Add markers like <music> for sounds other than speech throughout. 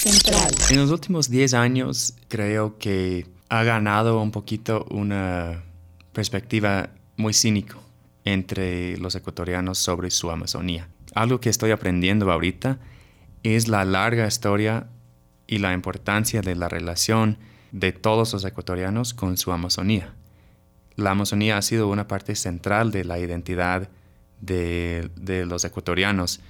Central. En los últimos 10 años creo que ha ganado un poquito una perspectiva muy cínico entre los ecuatorianos sobre su Amazonía. Algo que estoy aprendiendo ahorita es la larga historia y la importancia de la relación de todos los ecuatorianos con su Amazonía. La Amazonía ha sido una parte central de la identidad de, los ecuatorianos,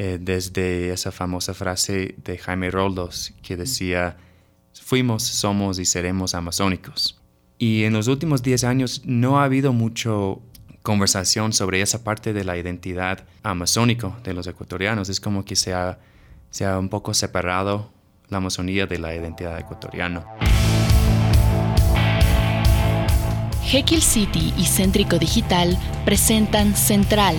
eh, desde esa famosa frase de Jaime Roldos que decía, fuimos, somos y seremos amazónicos. Y en los últimos 10 años no ha habido mucho conversación sobre esa parte de la identidad amazónico de los ecuatorianos. Es como que se ha, se ha un poco separado la Amazonía de la identidad ecuatoriana. Jekyll City y Céntrico Digital presentan Central,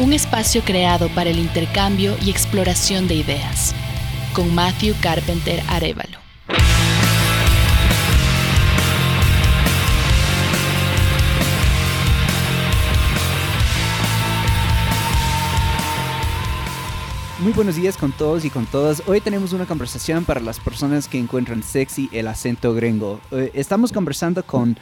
un espacio creado para el intercambio y exploración de ideas, con Matthew Carpenter Arevalo. Muy buenos días con todos y con todas. Hoy tenemos una conversación para las personas que encuentran sexy el acento gringo. Eh, estamos conversando con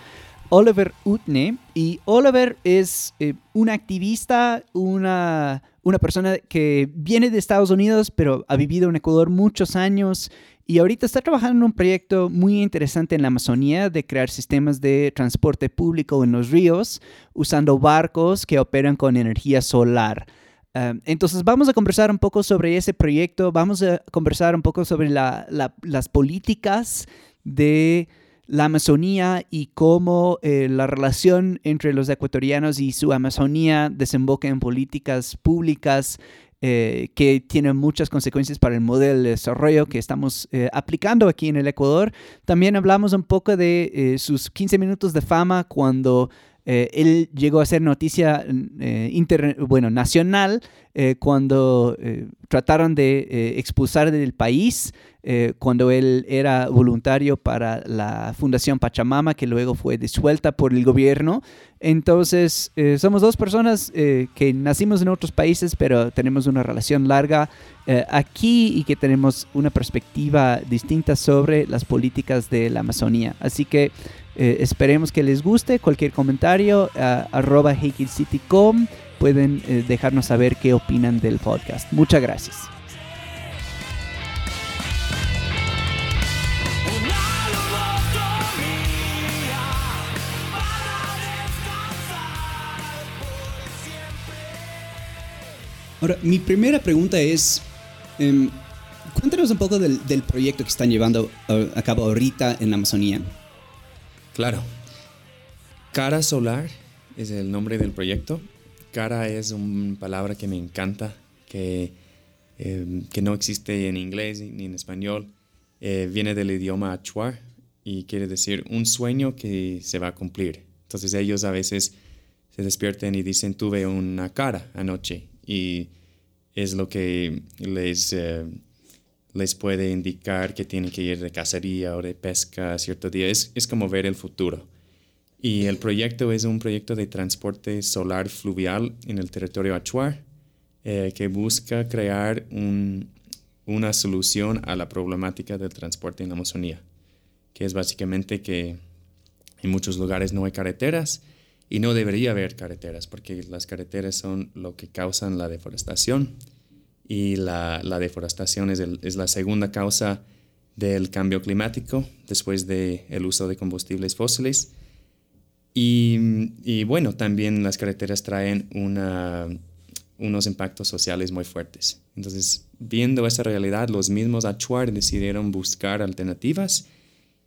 Oliver Utne y Oliver es eh, un activista, una, una persona que viene de Estados Unidos pero ha vivido en Ecuador muchos años y ahorita está trabajando en un proyecto muy interesante en la Amazonía de crear sistemas de transporte público en los ríos usando barcos que operan con energía solar. Em, entonces vamos a conversar un poco sobre ese proyecto, vamos a conversar un poco sobre las políticas de la Amazonía y cómo eh, la relación entre los ecuatorianos y su Amazonía desemboca en políticas públicas eh, que tienen muchas consecuencias para el modelo de desarrollo que estamos eh, aplicando aquí en el Ecuador. También hablamos un poco de sus 15 minutos de fama cuando eh, él llegó a ser noticia eh, bueno, nacional eh, cuando trataron de expulsar del país, cuando él era voluntario para la Fundación Pachamama, que luego fue disuelta por el gobierno. Entonces, somos dos personas que nacimos en otros países, pero tenemos una relación larga aquí y que tenemos una perspectiva distinta sobre las políticas de la Amazonía. Así que eh, esperemos que les guste. Cualquier comentario, uh, arroba Citycom, pueden eh, dejarnos saber qué opinan del podcast. Muchas gracias. Ahora, mi primera pregunta es, em, cuéntanos un poco del, proyecto que están llevando a cabo ahorita en Amazonía. Claro. Cara Solar es el nombre del proyecto. Cara es una palabra que me encanta, que, em, que no existe en inglés ni en español. Eh, viene del idioma Achua y quiere decir un sueño que se va a cumplir. Entonces ellos a veces se despierten y dicen tuve una cara anoche y es lo que les eh, les puede indicar que tienen que ir de cacería o de pesca cierto día. Es, es como ver el futuro. Y el proyecto es un proyecto de transporte solar fluvial en el territorio Achuar eh, que busca crear un, una solución a la problemática del transporte en la Amazonía, que es básicamente que en muchos lugares no hay carreteras y no debería haber carreteras porque las carreteras son lo que causan la deforestación y la, deforestación es, es, la segunda causa del cambio climático después del el uso de combustibles fósiles. Y, bueno, también las carreteras traen una, unos impactos sociales muy fuertes. Entonces, viendo esa realidad, los mismos Achuar decidieron buscar alternativas.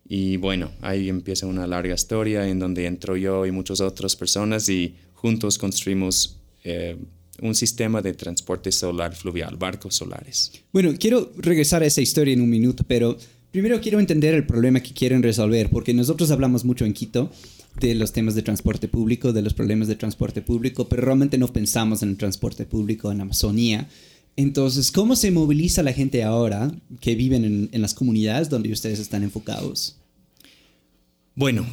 Y bueno, ahí empieza una larga historia en donde entro yo y muchas otras personas y juntos construimos eh, un sistema de transporte solar fluvial, barcos solares. Bueno, quiero regresar a esa historia en un minuto, pero primero quiero entender el problema que quieren resolver, porque nosotros hablamos mucho en Quito de los temas de transporte público, de los problemas de transporte público, pero realmente no pensamos en el transporte público en Amazonía. Entonces, ¿cómo se moviliza la gente ahora que viven en, las comunidades donde ustedes están enfocados? Bueno,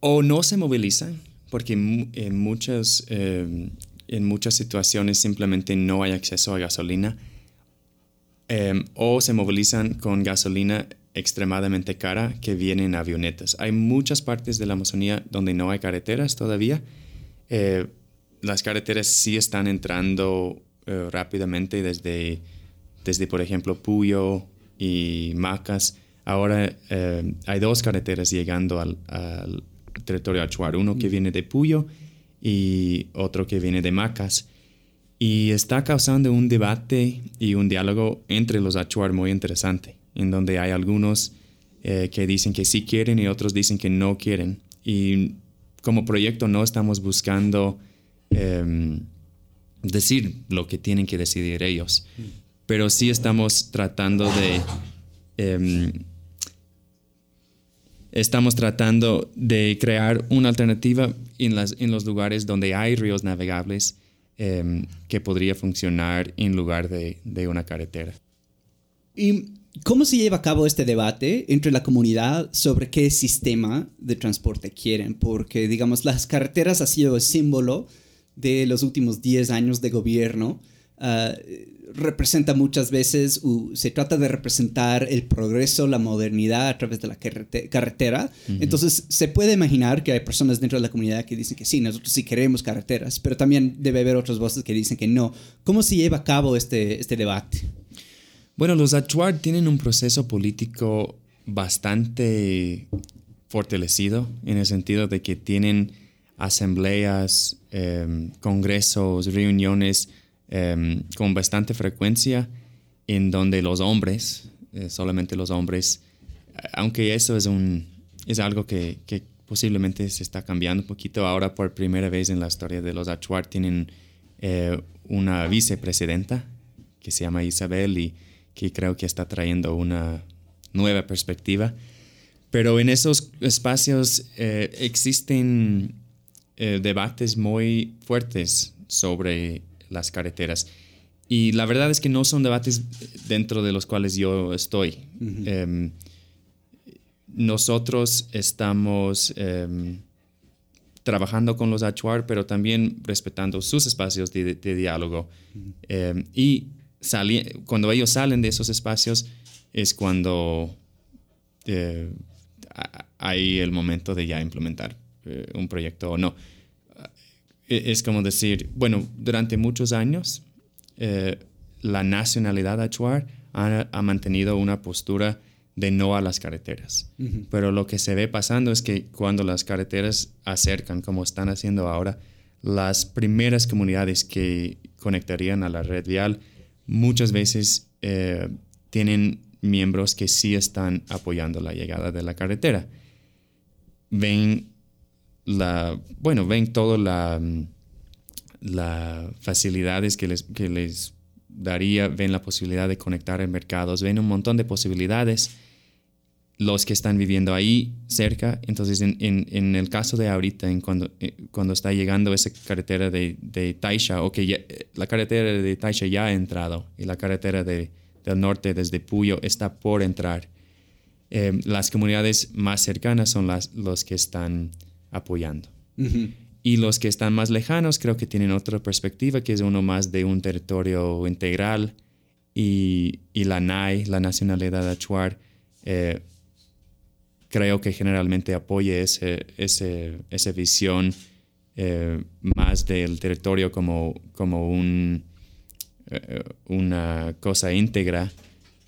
o no se movilizan, porque en muchas eh, en muchas situaciones simplemente no hay acceso a gasolina em, o se movilizan con gasolina extremadamente cara que viene en avionetas. Hay muchas partes de la Amazonía donde no hay carreteras todavía. Eh, las carreteras sí están entrando eh, rápidamente desde, desde, por ejemplo, Puyo y Macas. Ahora eh, hay dos carreteras llegando al, al territorio achuar, uno que mm. viene de Puyo y otro que viene de Macas. Y está causando un debate y un diálogo entre los achuar muy interesante en donde hay algunos eh, que dicen que sí quieren y otros dicen que no quieren. Y como proyecto no estamos buscando em, decir lo que tienen que decidir ellos, pero sí estamos tratando de... Em, estamos tratando de crear una alternativa en, las, en los lugares donde hay ríos navegables em, que podría funcionar en lugar de, una carretera. Y ¿Cómo se lleva a cabo este debate entre la comunidad sobre qué sistema de transporte quieren? Porque, digamos, las carreteras ha sido el símbolo de los últimos 10 años de gobierno. Ah, representa muchas veces, se trata de representar el progreso, la modernidad a través de la carretera. Entonces, se puede imaginar que hay personas dentro de la comunidad que dicen que sí, nosotros sí queremos carreteras, pero también debe haber otras voces que dicen que no. ¿Cómo se lleva a cabo este, este debate? Bueno, los Achuar tienen un proceso político bastante fortalecido en el sentido de que tienen asambleas, em, congresos, reuniones em, con bastante frecuencia en donde los hombres, eh, solamente los hombres, aunque eso es, un, es algo que, que, posiblemente se está cambiando un poquito, ahora por primera vez en la historia de los Achuar tienen eh, una vicepresidenta que se llama Isabel y que creo que está trayendo una nueva perspectiva. Pero en esos espacios eh, existen eh, debates muy fuertes sobre las carreteras. Y la verdad es que no son debates dentro de los cuales yo estoy. Em, nosotros estamos em, trabajando con los Achuar, pero también respetando sus espacios de, diálogo. Em, y cuando ellos salen de esos espacios es cuando eh, hay el momento de ya implementar eh, un proyecto o no. E, es como decir, bueno, durante muchos años eh, la nacionalidad achuar ha, ha, mantenido una postura de no a las carreteras. Pero lo que se ve pasando es que cuando las carreteras acercan, como están haciendo ahora, las primeras comunidades que conectarían a la red vial muchas veces eh, tienen miembros que sí están apoyando la llegada de la carretera. Ven la, bueno, ven todas las la facilidades que les, que les daría, ven la posibilidad de conectar en mercados, ven un montón de posibilidades los que están viviendo ahí cerca. Entonces, en, en, el caso de ahorita, en cuando, eh, cuando está llegando esa carretera de, de Taisha, o que eh, la carretera de Taisha ya ha entrado y la carretera de, del norte desde Puyo está por entrar, eh, las comunidades más cercanas son las los que están apoyando. Y los que están más lejanos creo que tienen otra perspectiva, que es uno más de un territorio integral y, y la NAI, la nacionalidad achuar, eh, creo que generalmente apoye ese, ese, esa visión eh, más del territorio como, como un, eh, una cosa íntegra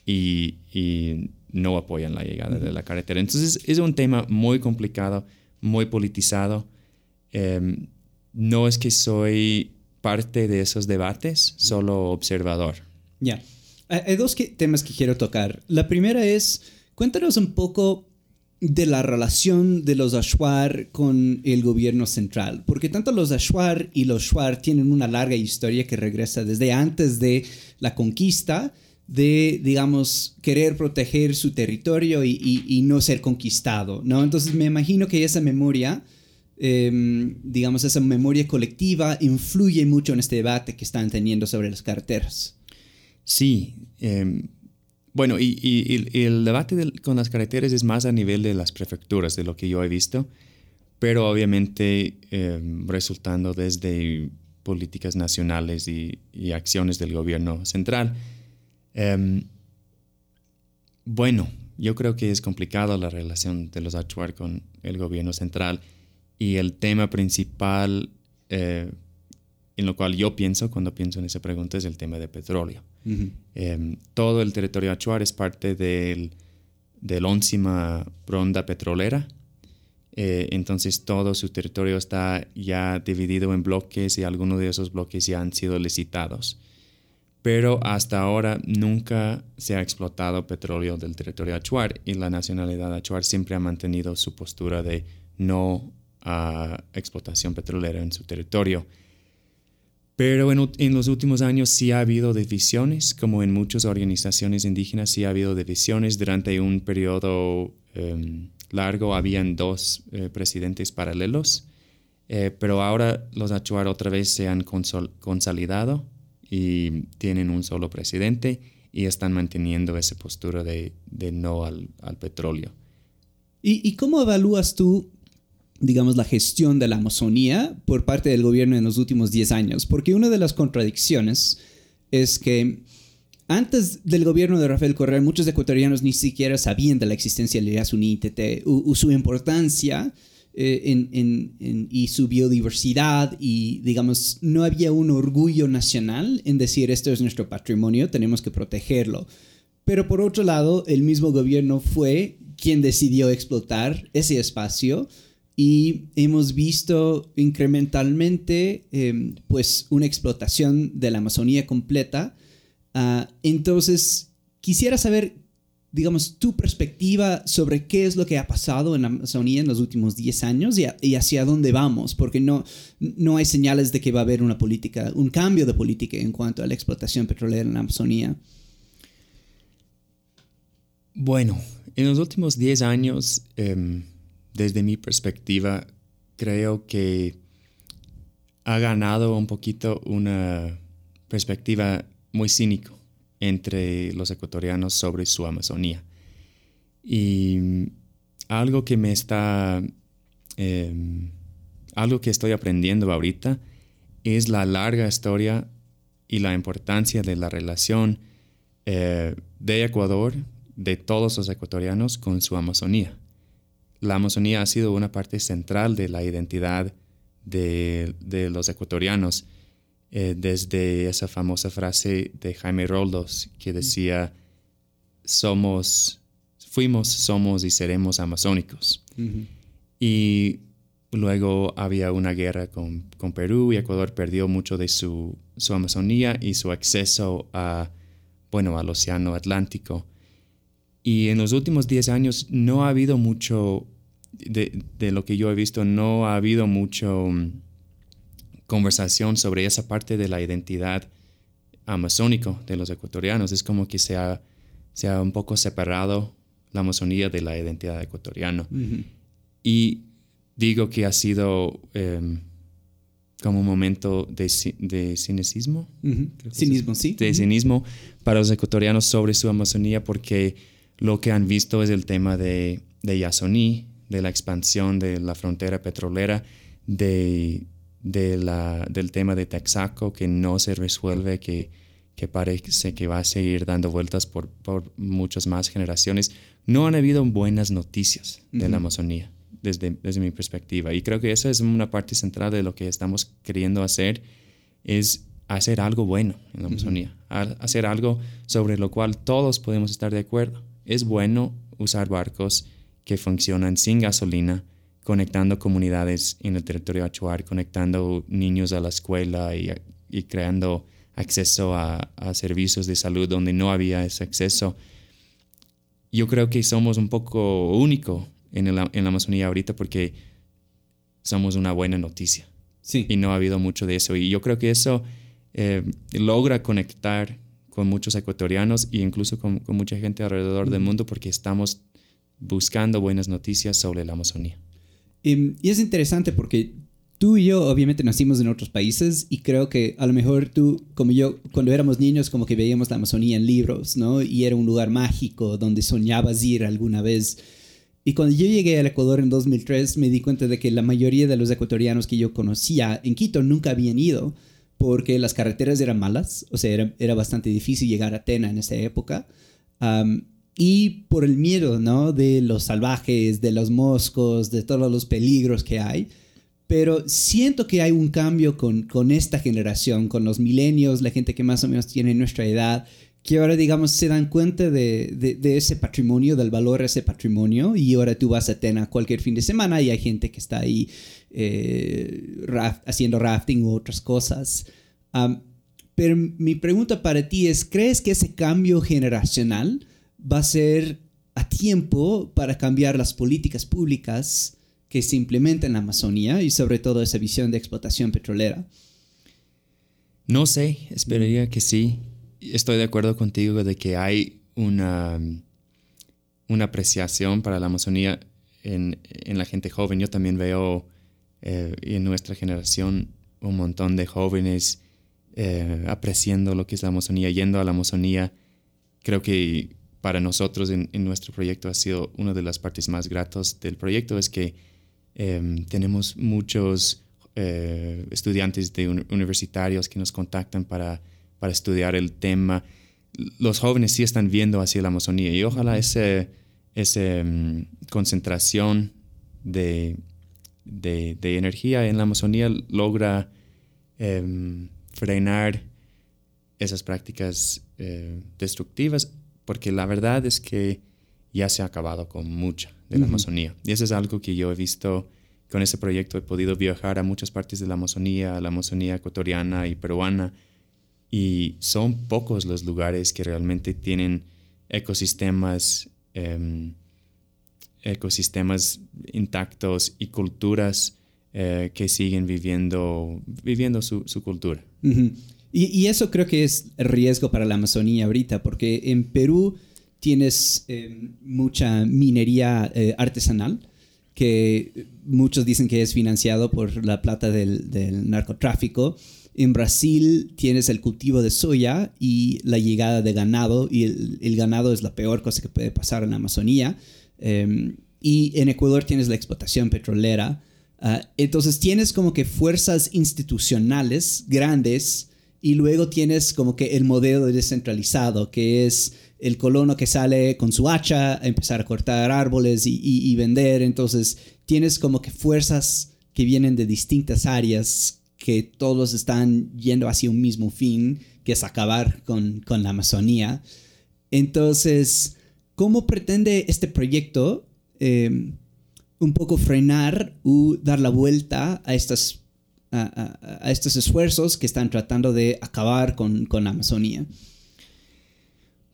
y, y, no apoyan la llegada de la carretera. Entonces es un tema muy complicado, muy politizado. Em, no es que soy parte de esos debates, solo observador. Ya. Hay dos temas que quiero tocar. La primera es, cuéntanos un poco de la relación de los Ashuar con el gobierno central, porque tanto los Ashuar y los Shuar tienen una larga historia que regresa desde antes de la conquista, de, digamos, querer proteger su territorio y, no ser conquistado, ¿no? Entonces me imagino que esa memoria, em, digamos, esa memoria colectiva influye mucho en este debate que están teniendo sobre las carreteras. Sí, em, bueno, y, el debate con las carreteras es más a nivel de las prefecturas, de lo que yo he visto, pero obviamente em, resultando desde políticas nacionales y, acciones del gobierno central. Em, bueno, yo creo que es complicado la relación de los Achuar con el gobierno central y el tema principal eh, en lo cual yo pienso cuando pienso en esa pregunta es el tema de petróleo. Em, todo el territorio Achuar es parte del, del Oncima Ronda Petrolera. Eh, entonces todo su territorio está ya dividido en bloques y algunos de esos bloques ya han sido licitados. Pero hasta ahora nunca se ha explotado petróleo del territorio Achuar y la nacionalidad Achuar siempre ha mantenido su postura de no a explotación petrolera en su territorio. Pero en, los últimos años sí ha habido divisiones, como en muchas organizaciones indígenas sí ha habido divisiones. Durante un periodo em, largo habían dos eh, presidentes paralelos, eh, pero ahora los Achuar otra vez se han consolidado y tienen un solo presidente y están manteniendo esa postura de, no al, petróleo. ¿Y, cómo evalúas tú digamos, la gestión de la Amazonía por parte del gobierno en los últimos 10 años. Porque una de las contradicciones es que antes del gobierno de Rafael Correa, muchos ecuatorianos ni siquiera sabían de la existencia del IASUNI-TT o su importancia eh, en, y su biodiversidad y, digamos, no había un orgullo nacional en decir esto es nuestro patrimonio, tenemos que protegerlo. Pero por otro lado, el mismo gobierno fue quien decidió explotar ese espacio y hemos visto incrementalmente em, pues una explotación de la Amazonía completa. Ah, entonces, quisiera saber, digamos, tu perspectiva sobre qué es lo que ha pasado en Amazonía en los últimos 10 años y, hacia dónde vamos, porque no, no hay señales de que va a haber una política, un cambio de política en cuanto a la explotación petrolera en Amazonía. Bueno, en los últimos 10 años... Em, desde mi perspectiva, creo que ha ganado un poquito una perspectiva muy cínico entre los ecuatorianos sobre su Amazonía. Y algo que me está, em, algo que estoy aprendiendo ahorita es la larga historia y la importancia de la relación eh, de Ecuador, de todos los ecuatorianos con su Amazonía la Amazonía ha sido una parte central de la identidad de, los ecuatorianos, eh, desde esa famosa frase de Jaime Roldos que decía, somos, fuimos, somos y seremos amazónicos. Y luego había una guerra con, Perú y Ecuador perdió mucho de su, su Amazonía y su acceso a, bueno, al Océano Atlántico. Y en los últimos 10 años no ha habido mucho de, lo que yo he visto, no ha habido mucho mm, conversación sobre esa parte de la identidad amazónico de los ecuatorianos. Es como que se ha, se ha un poco separado la Amazonía de la identidad ecuatoriana. Y digo que ha sido em, como un momento de, de cinismo. Cinismo, sí. De cinismo para los ecuatorianos sobre su Amazonía porque lo que han visto es el tema de, de Yasoní, de la expansión de la frontera petrolera, de, la, del tema de Texaco que no se resuelve, que, que parece que va a seguir dando vueltas por, por muchas más generaciones. No han habido buenas noticias de la Amazonía desde, desde mi perspectiva. Y creo que esa es una parte central de lo que estamos queriendo hacer, es hacer algo bueno en la Amazonía, hacer algo sobre lo cual todos podemos estar de acuerdo. Es bueno usar barcos, que funcionan sin gasolina, conectando comunidades en el territorio Achuar, conectando niños a la escuela y, creando acceso a, servicios de salud donde no había ese acceso. Yo creo que somos un poco único en, la Amazonía ahorita porque somos una buena noticia. Sí. Y no ha habido mucho de eso. Y yo creo que eso eh, logra conectar con muchos ecuatorianos e incluso con, mucha gente alrededor del mundo porque estamos buscando buenas noticias sobre la Amazonía. Em, y, es interesante porque tú y yo obviamente nacimos en otros países y creo que a lo mejor tú, como yo, cuando éramos niños como que veíamos la Amazonía en libros, ¿no? Y era un lugar mágico donde soñabas ir alguna vez. Y cuando yo llegué al Ecuador en 2003 me di cuenta de que la mayoría de los ecuatorianos que yo conocía en Quito nunca habían ido porque las carreteras eran malas, o sea, era, era bastante difícil llegar a Atena en esa época. Y por el miedo, ¿no? De los salvajes, de los moscos, de todos los peligros que hay. Pero siento que hay un cambio con, con esta generación, con los milenios, la gente que más o menos tiene nuestra edad, que ahora, digamos, se dan cuenta de, de, ese patrimonio, del valor de ese patrimonio, y ahora tú vas a Atena cualquier fin de semana y hay gente que está ahí eh, haciendo rafting u otras cosas. pero mi pregunta para ti es, ¿crees que ese cambio generacional va a ser a tiempo para cambiar las políticas públicas que se implementan en la Amazonía y sobre todo esa visión de explotación petrolera? No sé, esperaría que sí. Estoy de acuerdo contigo de que hay una, una apreciación para la Amazonía en, en la gente joven. Yo también veo eh, en nuestra generación un montón de jóvenes eh, apreciando lo que es la Amazonía, yendo a la Amazonía. Creo que para nosotros en, nuestro proyecto ha sido una de las partes más gratas del proyecto, es que em, tenemos muchos eh, estudiantes de universitarios que nos contactan para, para estudiar el tema. Los jóvenes sí están viendo hacia la Amazonía y ojalá esa em, concentración de, de, energía en la Amazonía logra em, frenar esas prácticas eh, destructivas, porque la verdad es que ya se ha acabado con mucha de la Amazonía. Y eso es algo que yo he visto con ese proyecto. He podido viajar a muchas partes de la Amazonía, a la Amazonía ecuatoriana y peruana, y son pocos los lugares que realmente tienen ecosistemas em, ecosistemas intactos y culturas eh, que siguen viviendo, viviendo su, cultura. Y, eso creo que es riesgo para la Amazonía ahorita, porque en Perú tienes eh, mucha minería eh, artesanal, que muchos dicen que es financiado por la plata del, narcotráfico. En Brasil tienes el cultivo de soya y la llegada de ganado, y el, ganado es la peor cosa que puede pasar en la Amazonía. Em, y en Ecuador tienes la explotación petrolera. Ah, entonces tienes como que fuerzas institucionales grandes y luego tienes como que el modelo descentralizado, que es el colono que sale con su hacha a empezar a cortar árboles y, vender. Entonces tienes como que fuerzas que vienen de distintas áreas que todos están yendo hacia un mismo fin, que es acabar con, con la Amazonía. Entonces, ¿Cómo pretende este proyecto em, un poco frenar o dar la vuelta a, estas, a, estos esfuerzos que están tratando de acabar con, con la Amazonía?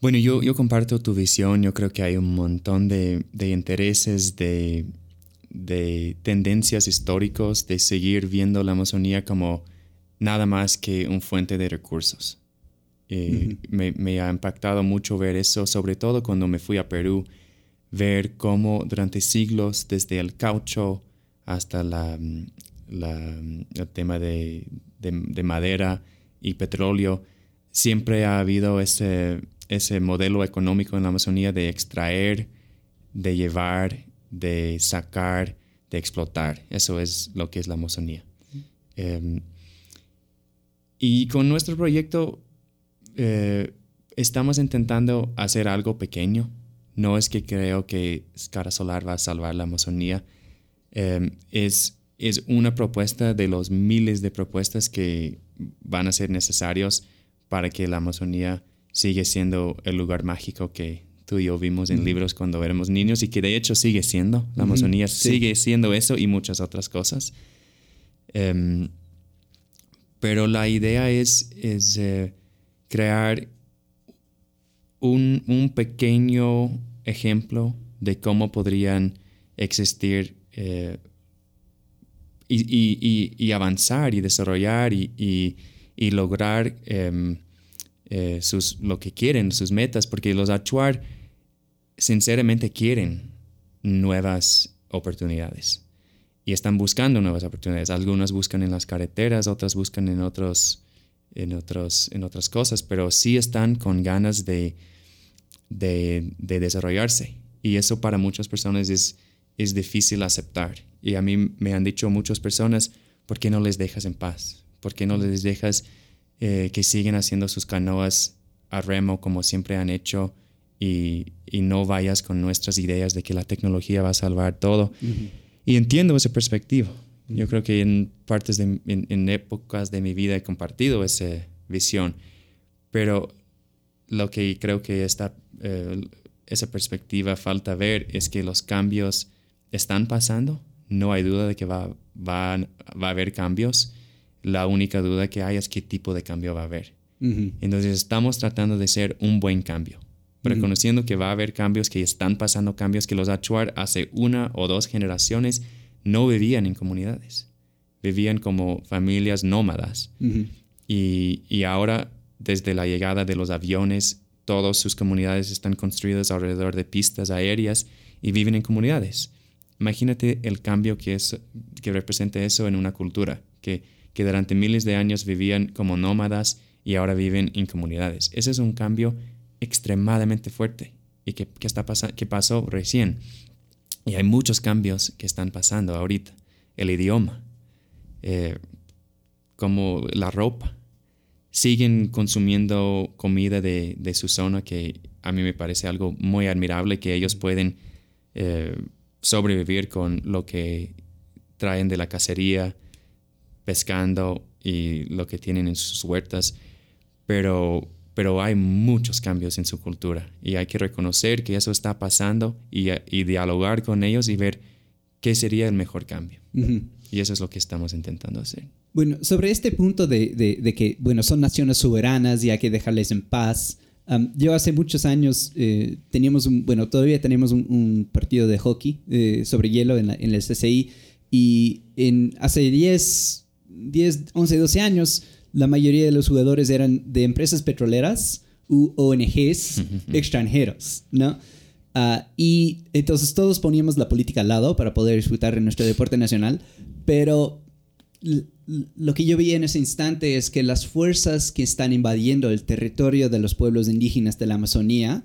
Bueno, yo, yo comparto tu visión. Yo creo que hay un montón de, de intereses, de, de tendencias históricos de seguir viendo la Amazonía como nada más que un fuente de recursos. Eh, me, ha impactado mucho ver eso, sobre todo cuando me fui a Perú, ver cómo durante siglos, desde el caucho hasta la, el tema de, madera y petróleo, siempre ha habido ese, ese modelo económico en la Amazonía de extraer, de llevar, de sacar, de explotar. Eso es lo que es la Amazonía. Em, y con nuestro proyecto eh, estamos intentando hacer algo pequeño. No es que creo que Cara Solar va a salvar la Amazonía. Em, es, es una propuesta de los miles de propuestas que van a ser necesarios para que la Amazonía siga siendo el lugar mágico que tú y yo vimos en libros cuando éramos niños y que de hecho sigue siendo. La Amazonía sigue siendo eso y muchas otras cosas. Em, pero la idea es, es eh, crear un, pequeño ejemplo de cómo podrían existir eh, y, avanzar y desarrollar y, lograr em, eh, sus, lo que quieren, sus metas, porque los actuar sinceramente quieren nuevas oportunidades y están buscando nuevas oportunidades. Algunas buscan en las carreteras, otras buscan en otros en, otros, en otras cosas, pero sí están con ganas de, de, desarrollarse. Y eso para muchas personas es, es difícil aceptar. Y a mí me han dicho muchas personas, ¿por qué no les dejas en paz? ¿Por qué no les dejas eh, que sigan haciendo sus canoas a remo como siempre han hecho y, no vayas con nuestras ideas de que la tecnología va a salvar todo? Y entiendo esa perspectiva. Yo creo que en partes de, en, épocas de mi vida he compartido esa visión, pero lo que creo que esta, eh, esa perspectiva falta ver es que los cambios están pasando, no hay duda de que va, va, va a haber cambios, la única duda que hay es qué tipo de cambio va a haber. Entonces estamos tratando de ser un buen cambio, reconociendo que va a haber cambios, que están pasando cambios, que los Achuar hace una o dos generaciones no vivían en comunidades, vivían como familias nómadas. y, y ahora, desde la llegada de los aviones, todas sus comunidades están construidas alrededor de pistas aéreas y viven en comunidades. Imagínate el cambio que, es, que representa eso en una cultura, que, que durante miles de años vivían como nómadas y ahora viven en comunidades. Ese es un cambio extremadamente fuerte y que, que, está que pasó recién. Y hay muchos cambios que están pasando ahorita. El idioma, eh, como la ropa. Siguen consumiendo comida de, de, su zona que a mí me parece algo muy admirable, que ellos pueden eh, sobrevivir con lo que traen de la cacería, pescando y lo que tienen en sus huertas. Pero pero hay muchos cambios en su cultura y hay que reconocer que eso está pasando y, dialogar con ellos y ver qué sería el mejor cambio. Y eso es lo que estamos intentando hacer. Bueno, sobre este punto de, de, que, bueno, son naciones soberanas y hay que dejarles en paz. Yo hace muchos años eh, teníamos un, bueno, todavía tenemos un, partido de hockey eh, sobre hielo en, en el CCI y en, hace 10, 10, 11, 12 años la mayoría de los jugadores eran de empresas petroleras u ONGs extranjeros, ¿no? Ah, y entonces todos poníamos la política al lado para poder disfrutar de nuestro deporte nacional, pero lo que yo vi en ese instante es que las fuerzas que están invadiendo el territorio de los pueblos indígenas de la Amazonía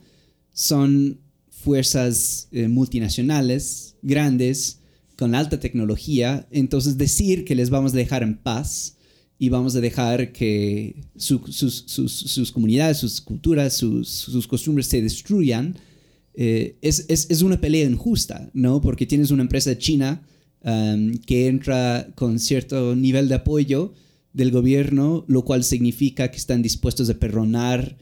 son fuerzas eh, multinacionales, grandes, con alta tecnología, entonces decir que les vamos a dejar en paz y vamos a dejar que sus, comunidades, sus culturas, sus, costumbres se destruyan, eh, es, es, una pelea injusta, ¿no? Porque tienes una empresa china que entra con cierto nivel de apoyo del gobierno, lo cual significa que están dispuestos a perdonar,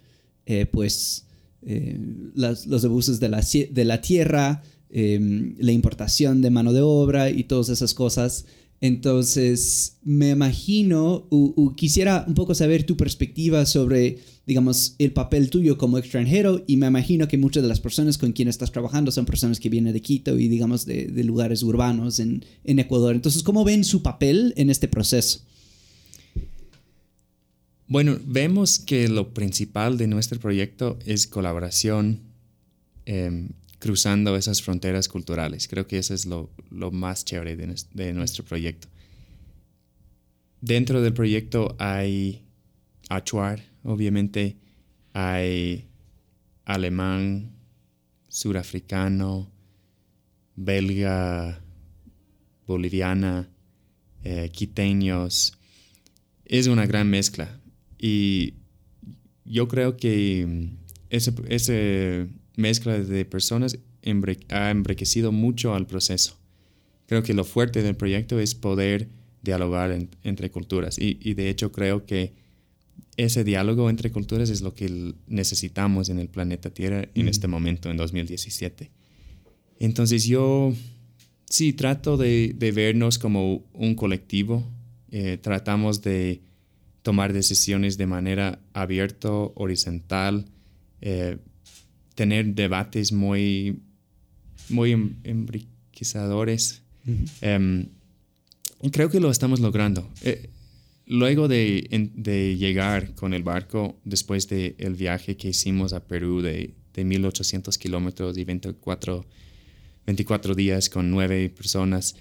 eh, pues, eh, los abusos de la, de la tierra, em, la importación de mano de obra y todas esas cosas. Entonces, me imagino, o, quisiera un poco saber tu perspectiva sobre, digamos, el papel tuyo como extranjero y me imagino que muchas de las personas con quienes estás trabajando son personas que vienen de Quito y, digamos, de, lugares urbanos en, Ecuador. Entonces, ¿cómo ven su papel en este proceso? Bueno, vemos que lo principal de nuestro proyecto es colaboración em, cruzando esas fronteras culturales. Creo que eso es lo, más chévere de, nuestro proyecto. Dentro del proyecto hay achuar, obviamente, hay alemán, surafricano, belga, boliviana, eh, quiteños. Es una gran mezcla. Y yo creo que ese, ese mezcla de personas ha embrequecido mucho al proceso. Creo que lo fuerte del proyecto es poder dialogar entre culturas y, de hecho creo que ese diálogo entre culturas es lo que necesitamos en el planeta Tierra en este momento, en 2017. Entonces yo sí trato de, vernos como un colectivo, eh, tratamos de tomar decisiones de manera abierta, horizontal, eh, tener debates muy, muy enriquecedores. Em, y creo que lo estamos logrando. Eh, luego de, de, llegar con el barco, después del el viaje que hicimos a Perú de, de 1800 kilómetros y 24, 24 días con nueve personas,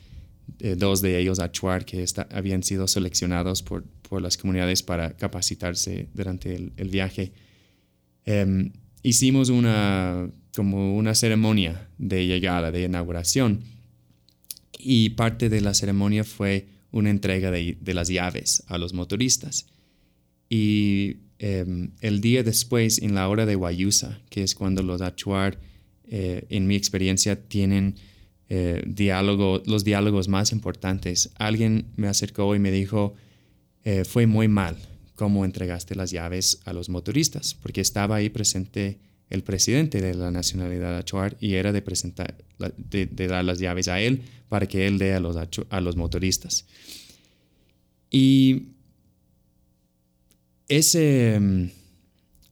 eh, dos de ellos Achuar, que habían sido seleccionados por, por, las comunidades para capacitarse durante el, el viaje. Um, hicimos una, como una ceremonia de llegada, de inauguración. Y parte de la ceremonia fue una entrega de, las llaves a los motoristas. Y em, el día después, en la hora de Guayusa, que es cuando los Achuar, eh, en mi experiencia, tienen eh, diálogo, los diálogos más importantes, alguien me acercó y me dijo, eh, fue muy mal cómo entregaste las llaves a los motoristas, porque estaba ahí presente el presidente de la nacionalidad Achuar y era de, presentar, de, dar las llaves a él para que él dé a los, a los motoristas. Y ese,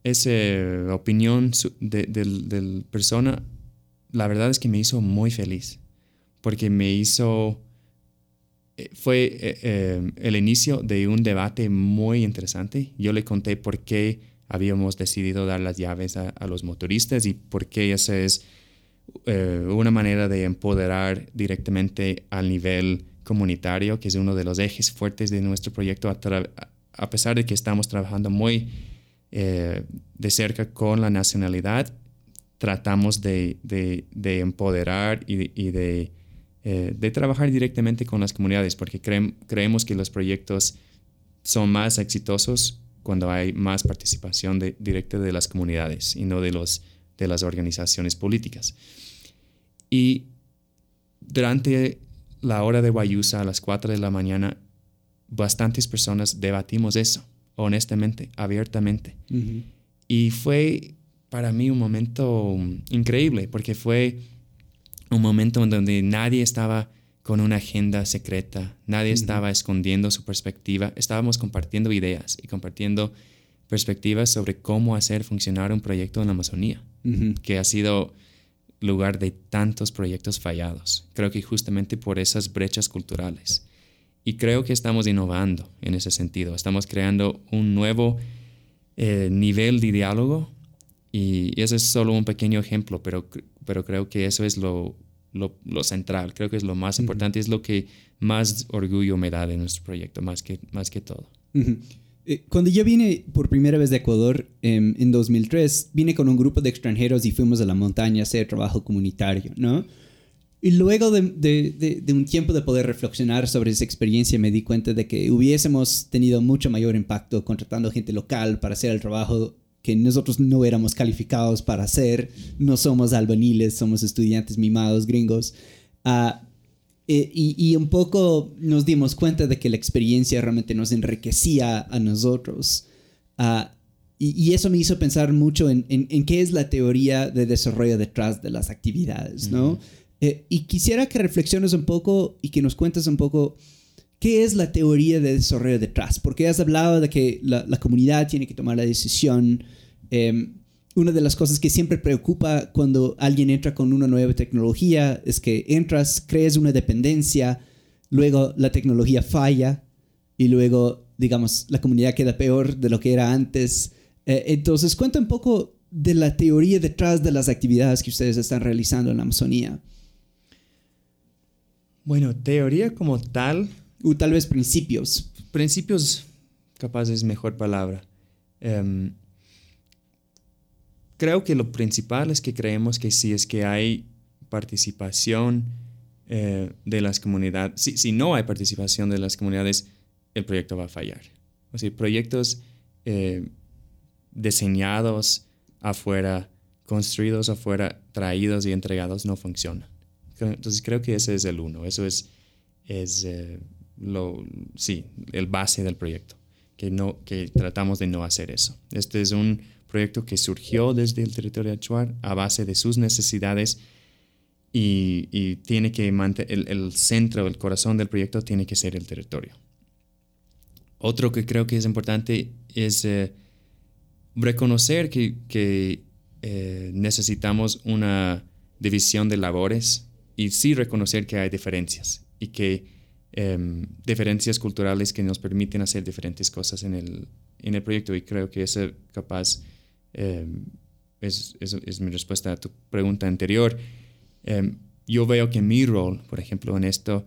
esa opinión de, la persona, la verdad es que me hizo muy feliz, porque me hizo, fue eh, eh, el inicio de un debate muy interesante. Yo le conté por qué habíamos decidido dar las llaves a, los motoristas y porque esa es eh, una manera de empoderar directamente al nivel comunitario, que es uno de los ejes fuertes de nuestro proyecto, a, pesar de que estamos trabajando muy eh, de cerca con la nacionalidad, tratamos de, empoderar y, de, eh, de, trabajar directamente con las comunidades, porque creemos que los proyectos son más exitosos cuando hay más participación directa de las comunidades y no de, los, de las organizaciones políticas. Y durante la hora de Guayusa, a las 4 de la mañana, bastantes personas debatimos eso, honestamente, abiertamente. Y fue para mí un momento increíble, porque fue un momento en donde nadie estaba con una agenda secreta. Nadie estaba escondiendo su perspectiva. Estábamos compartiendo ideas y compartiendo perspectivas sobre cómo hacer funcionar un proyecto en la Amazonía, que ha sido lugar de tantos proyectos fallados. Creo que justamente por esas brechas culturales. Y creo que estamos innovando en ese sentido. Estamos creando un nuevo eh, nivel de diálogo y ese es solo un pequeño ejemplo, pero, pero creo que eso es lo, lo, central, creo que es lo más importante, es lo que más orgullo me da de nuestro proyecto, más que, más que todo. Eh, cuando yo vine por primera vez de Ecuador em, en 2003, vine con un grupo de extranjeros y fuimos a la montaña a hacer trabajo comunitario, ¿no? Y luego de, de, de, un tiempo de poder reflexionar sobre esa experiencia, me di cuenta de que hubiésemos tenido mucho mayor impacto contratando gente local para hacer el trabajo que nosotros no éramos calificados para hacer, no somos albaniles, somos estudiantes mimados gringos. Uh, y, y, un poco nos dimos cuenta de que la experiencia realmente nos enriquecía a nosotros. Uh, y, y, eso me hizo pensar mucho en, en, en, qué es la teoría de desarrollo detrás de las actividades, ¿no? Eh, y quisiera que reflexiones un poco y que nos cuentes un poco ¿Qué es la teoría de desarrollo detrás? Porque has hablado de que la, comunidad tiene que tomar la decisión. Em, una de las cosas que siempre preocupa cuando alguien entra con una nueva tecnología es que entras, crees una dependencia, luego la tecnología falla y luego, digamos, la comunidad queda peor de lo que era antes. Eh, entonces, cuenta un poco de la teoría detrás de las actividades que ustedes están realizando en la Amazonía. Bueno, teoría como tal, o tal vez principios. Principios, capaz es mejor palabra. Em, creo que lo principal es que creemos que si es que hay participación eh, de las comunidades, si, si, no hay participación de las comunidades, el proyecto va a fallar. O sea, proyectos eh, diseñados afuera, construidos afuera, traídos y entregados no funcionan. Entonces creo que ese es el uno. Eso es, eh, lo, sí, el base del proyecto, que, no, que tratamos de no hacer eso. Este es un proyecto que surgió desde el territorio Achuar a base de sus necesidades y, tiene que mantener, el, centro, el corazón del proyecto tiene que ser el territorio. Otro que creo que es importante es eh, reconocer que, eh, necesitamos una división de labores y sí reconocer que hay diferencias y que Em, diferencias culturales que nos permiten hacer diferentes cosas en el, en el proyecto y creo que eso capaz em, es, es, mi respuesta a tu pregunta anterior. Em, yo veo que mi rol, por ejemplo, en esto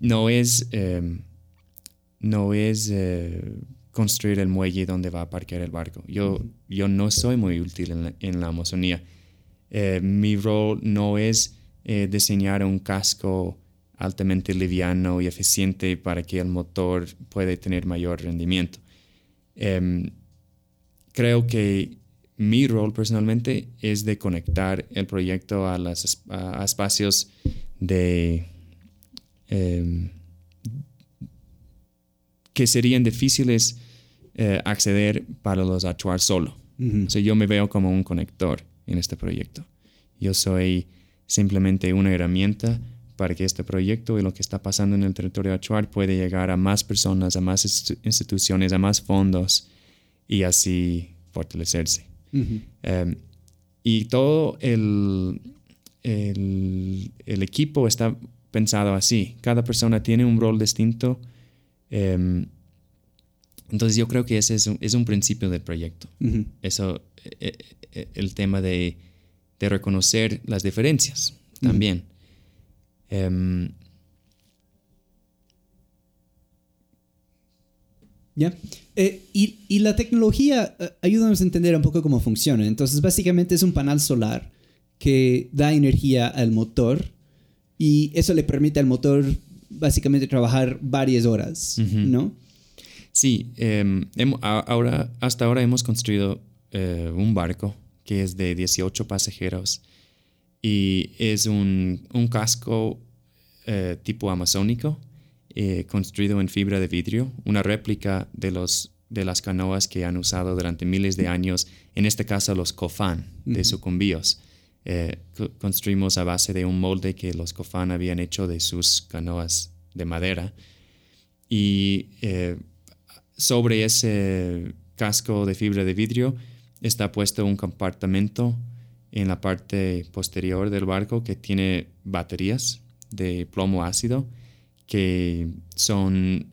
no es, no es eh, construir el muelle donde va a parquear el barco. Yo, yo no soy muy útil en la, en la Amazonía. Eh, mi rol no es eh, diseñar un casco altamente liviano y eficiente para que el motor pueda tener mayor rendimiento. Em, creo que mi rol personalmente es de conectar el proyecto a, los espacios de em, que serían difíciles eh, acceder para los actuar solo. yo me veo como un conector en este proyecto. Yo soy simplemente una herramienta para que este proyecto y lo que está pasando en el territorio actual puede llegar a más personas, a más instituciones, a más fondos y así fortalecerse. Em, y todo el, el, equipo está pensado así. Cada persona tiene un rol distinto. Em, entonces yo creo que ese es un, es un principio del proyecto. Eso, e, e, e, el tema de, de, reconocer las diferencias también. Em, ¿Ya? Eh, y, la tecnología, eh, ayúdanos a entender un poco cómo funciona. Entonces, básicamente es un panel solar que da energía al motor y eso le permite al motor básicamente trabajar varias horas, ¿no? Sí, em, ahora, hasta ahora hemos construido eh, un barco que es de 18 pasajeros y es un, un casco tipo amazónico eh, construido en fibra de vidrio, una réplica de, los, de las canoas que han usado durante miles de años, en este caso los cofán de sucumbíos. Eh, construimos a base de un molde que los cofán habían hecho de sus canoas de madera. Y eh, sobre ese casco de fibra de vidrio está puesto un compartimento en la parte posterior del barco que tiene baterías de plomo ácido que son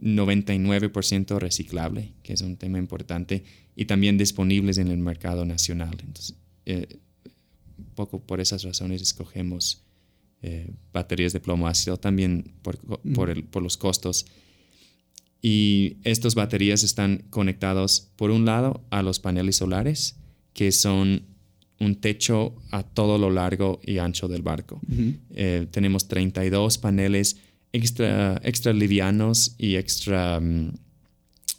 99% eh, reciclable, que es un tema importante, y también disponibles en el mercado nacional. Entonces, eh, poco por esas razones escogemos eh, baterías de plomo ácido, también por, por, los costos. Y estas baterías están conectados, por un lado, a los paneles solares, que son un techo a todo lo largo y ancho del barco. Eh, tenemos 32 paneles extra, extra livianos y extra, mm,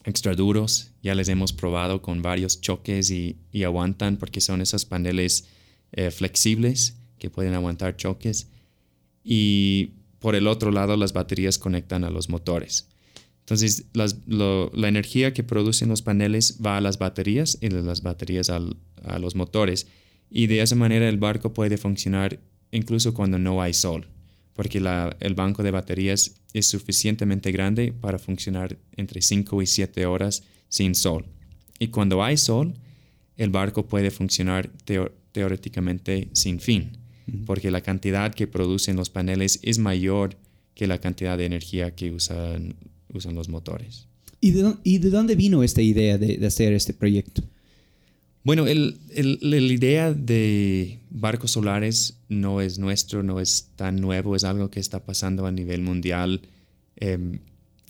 extra duros. Ya les hemos probado con varios choques y, aguantan porque son esos paneles eh, flexibles que pueden aguantar choques. Y por el otro lado, las baterías conectan a los motores. Entonces, la energía que producen los paneles va a las baterías y de las baterías a los motores y de esa manera el barco puede funcionar incluso cuando no hay sol, porque el banco de baterías es suficientemente grande para funcionar entre 5 y 7 horas sin sol. Y cuando hay sol, el barco puede funcionar teóricamente sin fin, porque la cantidad que producen los paneles es mayor que la cantidad de energía que usan, usan los motores. ¿Y de, dónde vino esta idea de hacer este proyecto? Bueno, la idea de barcos solares no es nuestro, no es tan nuevo, es algo que está pasando a nivel mundial. Em,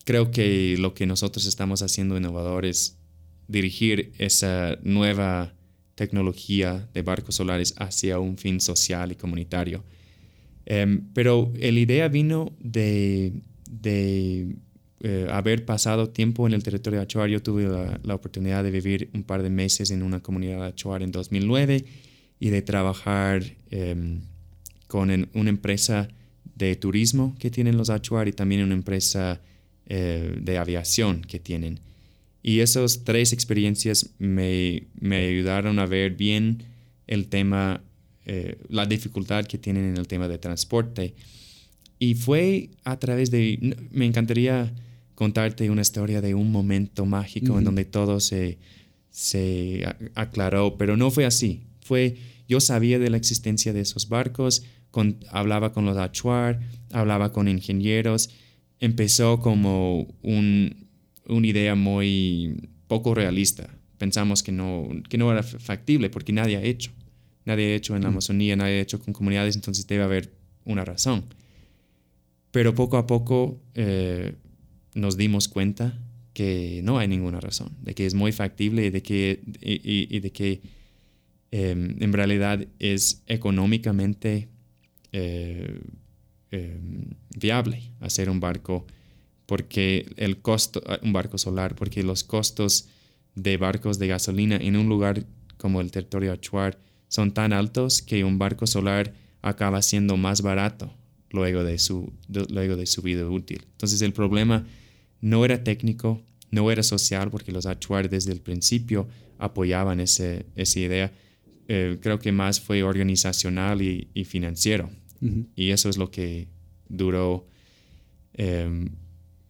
creo que lo que nosotros estamos haciendo innovador es dirigir esa nueva tecnología de barcos solares hacia un fin social y comunitario. Em, pero la idea vino de eh, haber pasado tiempo en el territorio de Achuar, yo tuve la, oportunidad de vivir un par de meses en una comunidad Achuar en 2009 y de trabajar em, con una empresa de turismo que tienen los Achuar y también una empresa eh, de aviación que tienen. Y esas tres experiencias me, me ayudaron a ver bien el tema, eh, la dificultad que tienen en el tema de transporte. Y fue a través de, me encantaría contarte una historia de un momento mágico en donde todo se, se aclaró, pero no fue así. Fue, yo sabía de la existencia de esos barcos, con, hablaba con los achuar, hablaba con ingenieros, empezó como un, una idea muy poco realista. Pensamos que no, que no era factible porque nadie ha hecho. Nadie ha hecho en la Amazonía, nadie ha hecho con comunidades, entonces debe haber una razón. Pero poco a poco eh, nos dimos cuenta que no hay ninguna razón, de que es muy factible y de que, y, de que em, en realidad es económicamente eh, eh, viable hacer un barco porque el costo, un barco solar, porque los costos de barcos de gasolina en un lugar como el territorio Achuar son tan altos que un barco solar acaba siendo más barato luego de su, luego de su vida útil. Entonces el problema no era técnico, no era social, porque los Achuar desde el principio apoyaban ese, esa idea. Eh, creo que más fue organizacional y, financiero. Y eso es lo que duró em,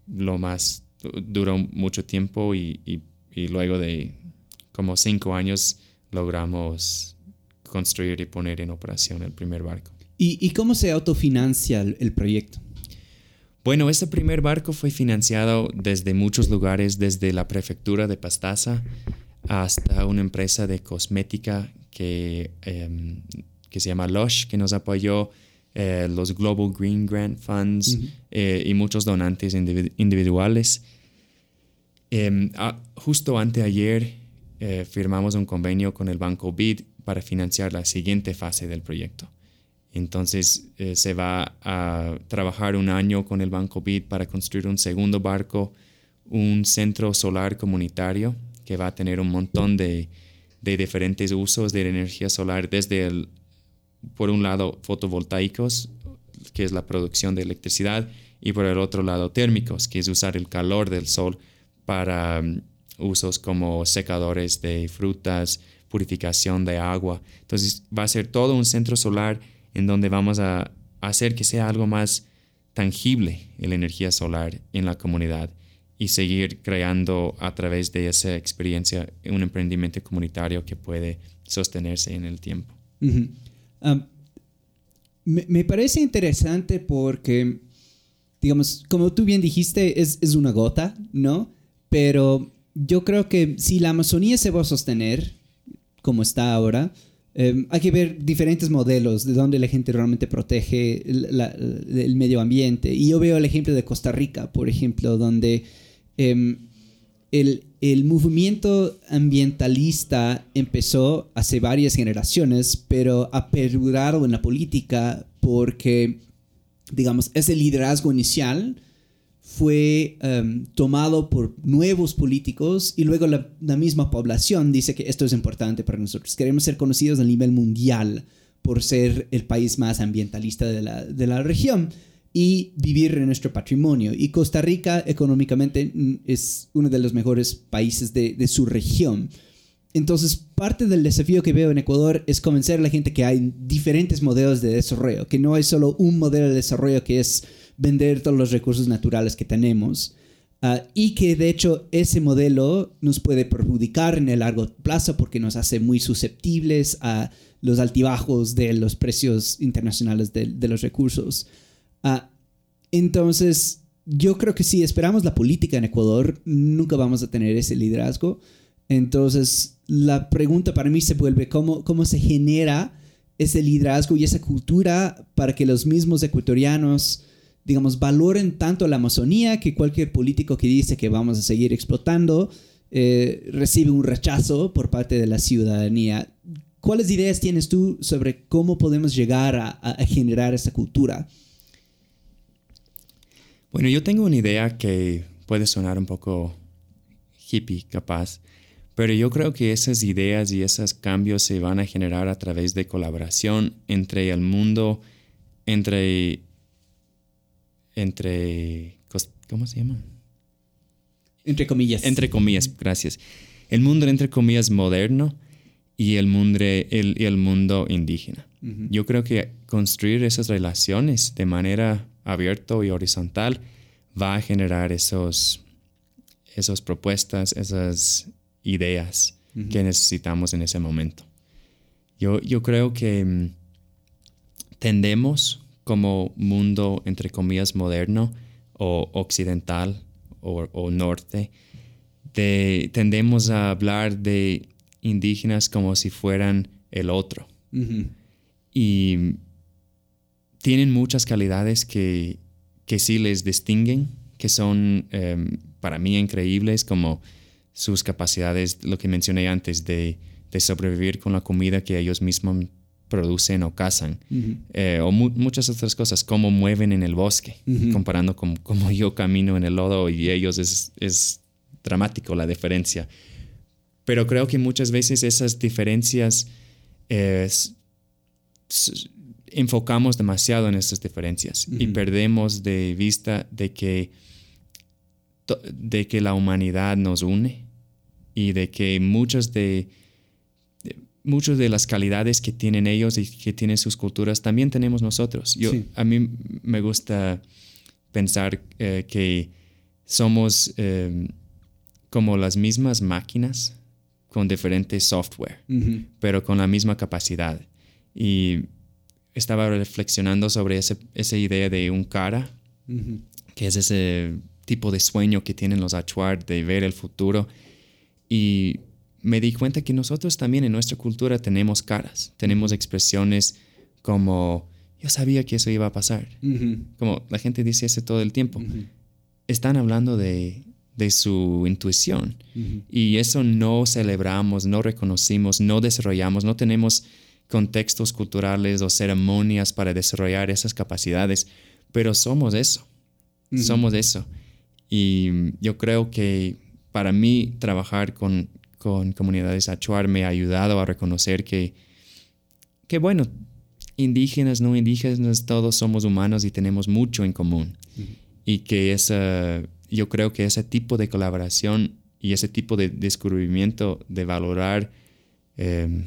lo más, duró mucho tiempo y, y, luego de como cinco años logramos construir y poner en operación el primer barco. ¿Y, cómo se autofinancia el, proyecto? Bueno, este primer barco fue financiado desde muchos lugares, desde la prefectura de Pastaza hasta una empresa de cosmética que, em, que se llama Lush, que nos apoyó, eh, los Global Green Grant Funds eh, y muchos donantes individuales. Em, ah, justo anteayer eh, firmamos un convenio con el Banco BID para financiar la siguiente fase del proyecto. Entonces eh, se va a trabajar un año con el Banco BID para construir un segundo barco, un centro solar comunitario que va a tener un montón de, diferentes usos de energía solar, desde el, por un lado, fotovoltaicos, que es la producción de electricidad, y por el otro lado, térmicos, que es usar el calor del sol para um, usos como secadores de frutas, purificación de agua. Entonces va a ser todo un centro solar en donde vamos a hacer que sea algo más tangible la energía solar en la comunidad y seguir creando a través de esa experiencia un emprendimiento comunitario que puede sostenerse en el tiempo. me, parece interesante porque, digamos, como tú bien dijiste, es, es, una gota, ¿no? Pero yo creo que si la Amazonía se va a sostener como está ahora, Em, hay que ver diferentes modelos de donde la gente realmente protege el, medio ambiente. Y yo veo el ejemplo de Costa Rica, por ejemplo, donde em, el, el, movimiento ambientalista empezó hace varias generaciones, pero ha perdurado en la política porque, digamos, ese liderazgo inicial fue em, tomado por nuevos políticos y luego la, misma población dice que esto es importante para nosotros. Queremos ser conocidos a nivel mundial por ser el país más ambientalista de la, de la región y vivir en nuestro patrimonio. Y Costa Rica económicamente es uno de los mejores países de, de su región. Entonces, parte del desafío que veo en Ecuador es convencer a la gente que hay diferentes modelos de desarrollo, que no hay solo un modelo de desarrollo que es vender todos los recursos naturales que tenemos. Ah, y que de hecho ese modelo nos puede perjudicar en el largo plazo porque nos hace muy susceptibles a los altibajos de los precios internacionales de, los recursos. Ah, entonces, yo creo que si esperamos la política en Ecuador, nunca vamos a tener ese liderazgo. Entonces, la pregunta para mí se vuelve cómo, cómo se genera ese liderazgo y esa cultura para que los mismos ecuatorianos digamos, valoren tanto la Amazonía que cualquier político que dice que vamos a seguir explotando eh, recibe un rechazo por parte de la ciudadanía. ¿Cuáles ideas tienes tú sobre cómo podemos llegar a, generar esa cultura? Bueno, yo tengo una idea que puede sonar un poco hippie, capaz, pero yo creo que esas ideas y esos cambios se van a generar a través de colaboración entre el mundo, entre entre... ¿Cómo se llama? Entre comillas. Entre comillas, gracias. El mundo entre comillas moderno y el mundo, el, el mundo indígena. Yo creo que construir esas relaciones de manera abierta y horizontal va a generar esos, esas propuestas, esas ideas que necesitamos en ese momento. Yo, yo creo que mm, tendemos como mundo, entre comillas, moderno o occidental o, norte, tendemos a hablar de indígenas como si fueran el otro. Y tienen muchas calidades que, que sí les distinguen, que son em, para mí increíbles, como sus capacidades, lo que mencioné antes, de, de sobrevivir con la comida que ellos mismos producen o cazan, eh, o mu- muchas otras cosas, cómo mueven en el bosque, comparando con cómo yo camino en el lodo y ellos es, es dramático la diferencia. Pero creo que muchas veces esas diferencias eh, enfocamos demasiado en esas diferencias y perdemos de vista de que, de que la humanidad nos une y de que muchas de- muchas de las calidades que tienen ellos y que tienen sus culturas también tenemos nosotros. Yo, Sí. A mí me gusta pensar eh, que somos eh, como las mismas máquinas con diferente software pero con la misma capacidad. Y estaba reflexionando sobre ese- esa idea de un cara, que es ese tipo de sueño que tienen los Achuar de ver el futuro. Y me di cuenta que nosotros también en nuestra cultura tenemos caras, tenemos expresiones como yo sabía que eso iba a pasar. Como la gente dice eso todo el tiempo. Están hablando de, de su intuición. Y eso no celebramos, no reconocimos, no desarrollamos, no tenemos contextos culturales o ceremonias para desarrollar esas capacidades, pero somos eso, somos eso. Y yo creo que para mí trabajar con, con comunidades achuar me ha ayudado a reconocer que, que, bueno, indígenas, no indígenas, todos somos humanos y tenemos mucho en común. Y que esa, yo creo que ese tipo de colaboración y ese tipo de descubrimiento de valorar eh,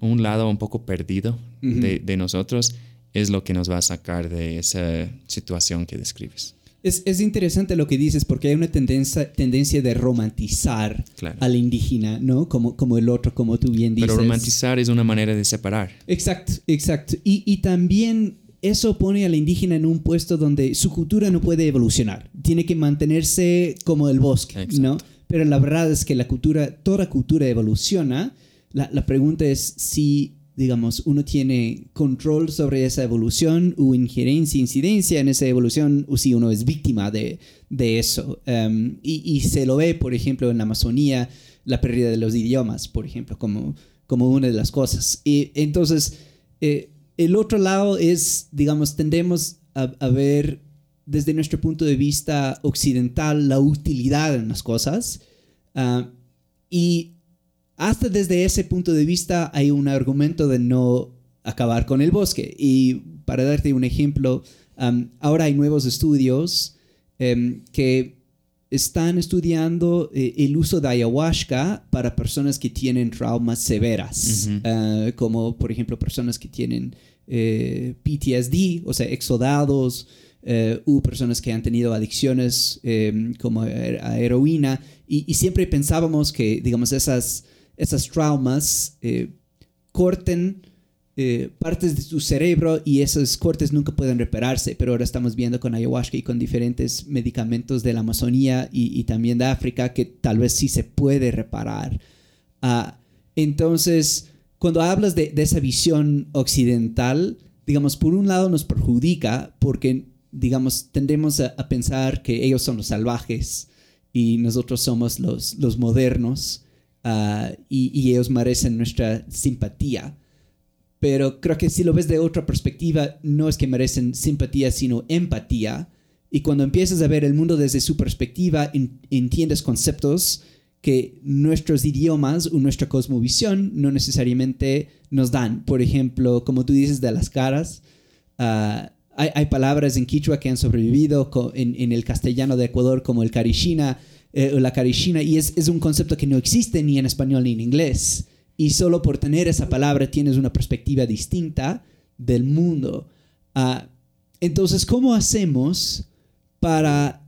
un lado un poco perdido de nosotros es lo que nos va a sacar de esa situación que describes. Es, es interesante lo que dices porque hay una tendencia, tendencia de romantizar Claro. al indígena, ¿no? Como, como el otro, como tú bien dices. Pero romantizar es una manera de separar. Exacto, exacto. Y, y también eso pone al indígena en un puesto donde su cultura no puede evolucionar. Tiene que mantenerse como el bosque, Exacto. ¿no? Pero la verdad es que la cultura, toda cultura evoluciona. La, la pregunta es si, digamos, uno tiene control sobre esa evolución o injerencia, incidencia en esa evolución, o si uno es víctima de, de eso. Um, y, y se lo ve, por ejemplo, en la Amazonía, la pérdida de los idiomas, por ejemplo, como, como una de las cosas. Y entonces, eh, el otro lado es, digamos, tendemos a, a ver desde nuestro punto de vista occidental la utilidad en las cosas. ah, y hasta desde ese punto de vista hay un argumento de no acabar con el bosque. Y para darte un ejemplo, ahora hay nuevos estudios em, que están estudiando eh, el uso de ayahuasca para personas que tienen traumas severas, ah, como por ejemplo personas que tienen eh, PTSD, o sea, exodados, eh, u personas que han tenido adicciones eh, como a a heroína, y, y siempre pensábamos que, digamos, esas, esas traumas eh, corten eh, partes de tu cerebro y esos cortes nunca pueden repararse, pero ahora estamos viendo con ayahuasca y con diferentes medicamentos de la Amazonía y, también de África que tal vez sí se puede reparar. Ah, entonces, cuando hablas de, de esa visión occidental, digamos, por un lado nos perjudica porque, digamos, tendemos a, a pensar que ellos son los salvajes y nosotros somos los, los modernos ah, y, y ellos merecen nuestra simpatía. Pero creo que si lo ves de otra perspectiva, no es que merecen simpatía, sino empatía. Y cuando empiezas a ver el mundo desde su perspectiva, en- entiendes conceptos que nuestros idiomas o nuestra cosmovisión no necesariamente nos dan. Por ejemplo, como tú dices de las caras, ah, hay, hay palabras en quichua que han sobrevivido en, en el castellano de Ecuador como el carishina eh, la carishina y es, es un concepto que no existe ni en español ni en inglés. Y solo por tener esa palabra tienes una perspectiva distinta del mundo. Ah, entonces, ¿cómo hacemos para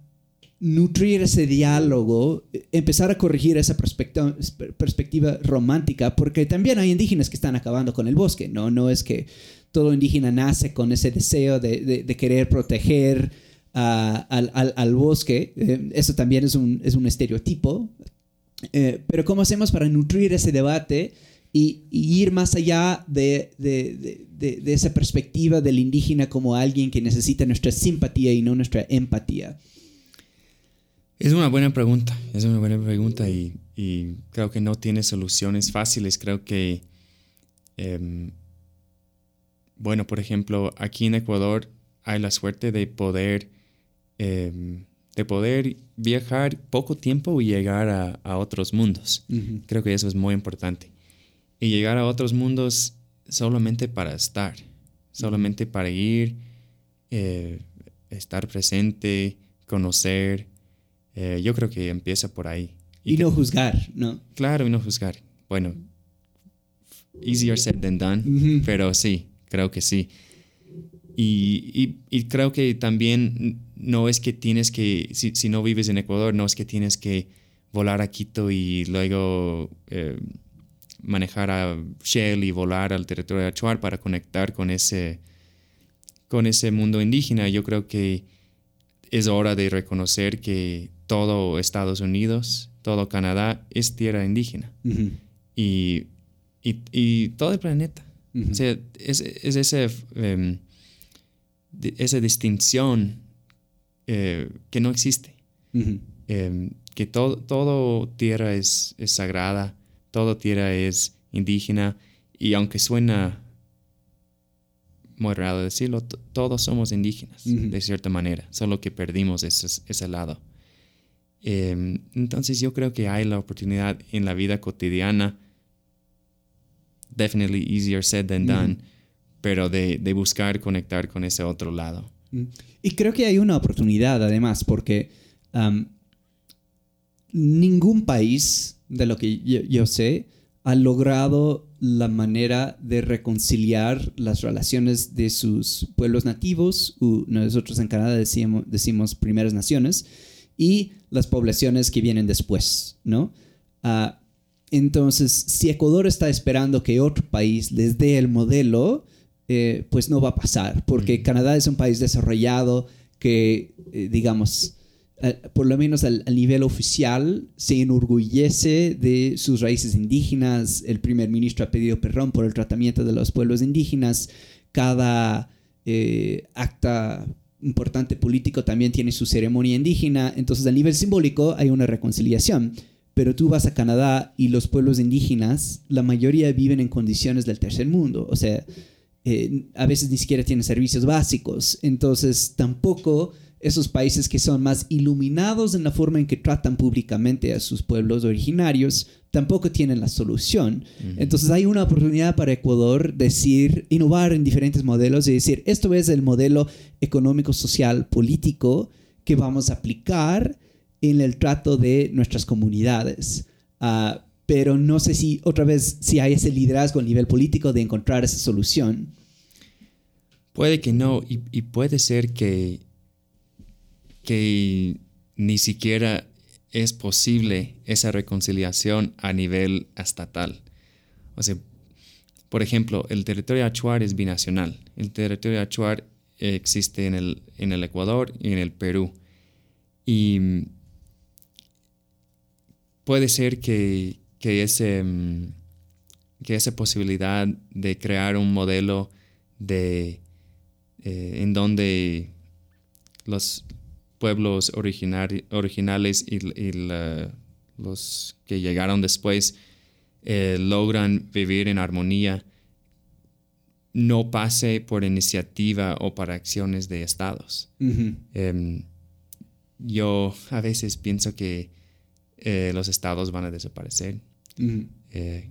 nutrir ese diálogo, eh, empezar a corregir esa perspectiva, romántica? Porque también hay indígenas que están acabando con el bosque, ¿no? No es que todo indígena nace con ese deseo de, de- de querer proteger al, al- al bosque. Eh, eso también es un, es un estereotipo. Eh, pero ¿cómo hacemos para nutrir ese debate y, ir más allá de, de- de- de- de esa perspectiva del indígena como alguien que necesita nuestra simpatía y no nuestra empatía? Es una buena pregunta, es una buena pregunta y, y creo que no tiene soluciones fáciles. Creo que em, bueno, por ejemplo, aquí en Ecuador hay la suerte de poder, em, de poder viajar poco tiempo y llegar a, a otros mundos. Creo que eso es muy importante. Y llegar a otros mundos solamente para estar, solamente para ir, eh, estar presente, conocer. Eh, yo creo que empieza por ahí. Y, no juzgar, ¿no? Claro, y no juzgar. Bueno, easier said than done, pero sí, creo que sí. Y, y, creo que también no es que tienes que, si, si, no vives en Ecuador, no es que tienes que volar a Quito y luego eh, manejar a Shell y volar al territorio de Achuar para conectar con ese, con ese mundo indígena. Yo creo que es hora de reconocer que todo Estados Unidos, todo Canadá es tierra indígena. y, y, todo el planeta. O sea, es, es ese, em, esa distinción eh, que no existe. Em, que todo, todo tierra es, es sagrada, todo tierra es indígena y aunque suena muy raro decirlo, todos somos indígenas, de cierta manera, solo que perdimos ese, ese lado. Em, entonces yo creo que hay la oportunidad en la vida cotidiana, definitely easier said than done, pero de, de, buscar conectar con ese otro lado. Y creo que hay una oportunidad además, porque ningún país, de lo que yo sé, ha logrado la manera de reconciliar las relaciones de sus pueblos nativos, nosotros en Canadá decimos, decimos primeras naciones, y las poblaciones que vienen después, ¿no? Ah, entonces, si Ecuador está esperando que otro país les dé el modelo, eh, pues no va a pasar, porque Canadá es un país desarrollado que, eh, digamos, por lo menos al, nivel oficial, se enorgullece de sus raíces indígenas. El primer ministro ha pedido perdón por el tratamiento de los pueblos indígenas. Cada eh, acta importante político también tiene su ceremonia indígena. Entonces, a nivel simbólico hay una reconciliación. Pero tú vas a Canadá y los pueblos indígenas, la mayoría viven en condiciones del tercer mundo. O sea, eh, a veces ni siquiera tienen servicios básicos. Entonces, tampoco esos países que son más iluminados en la forma en que tratan públicamente a sus pueblos originarios, tampoco tienen la solución. Entonces hay una oportunidad para Ecuador decir, innovar en diferentes modelos y decir, esto es el modelo económico, social, político que vamos a aplicar en el trato de nuestras comunidades. Pero no sé si otra vez si hay ese liderazgo a nivel político de encontrar esa solución. Puede que no, y puede ser que que ni siquiera es posible esa reconciliación a nivel estatal. O sea, por ejemplo, el territorio achuar es binacional. El territorio achuar existe en el, en el Ecuador y en el Perú. Y puede ser que, ese, que esa posibilidad de crear un modelo de, eh, en donde los, pueblos originales y, los que llegaron después eh, logran vivir en armonía no pase por iniciativa o para acciones de estados. Em, yo a veces pienso que eh, los estados van a desaparecer. Eh,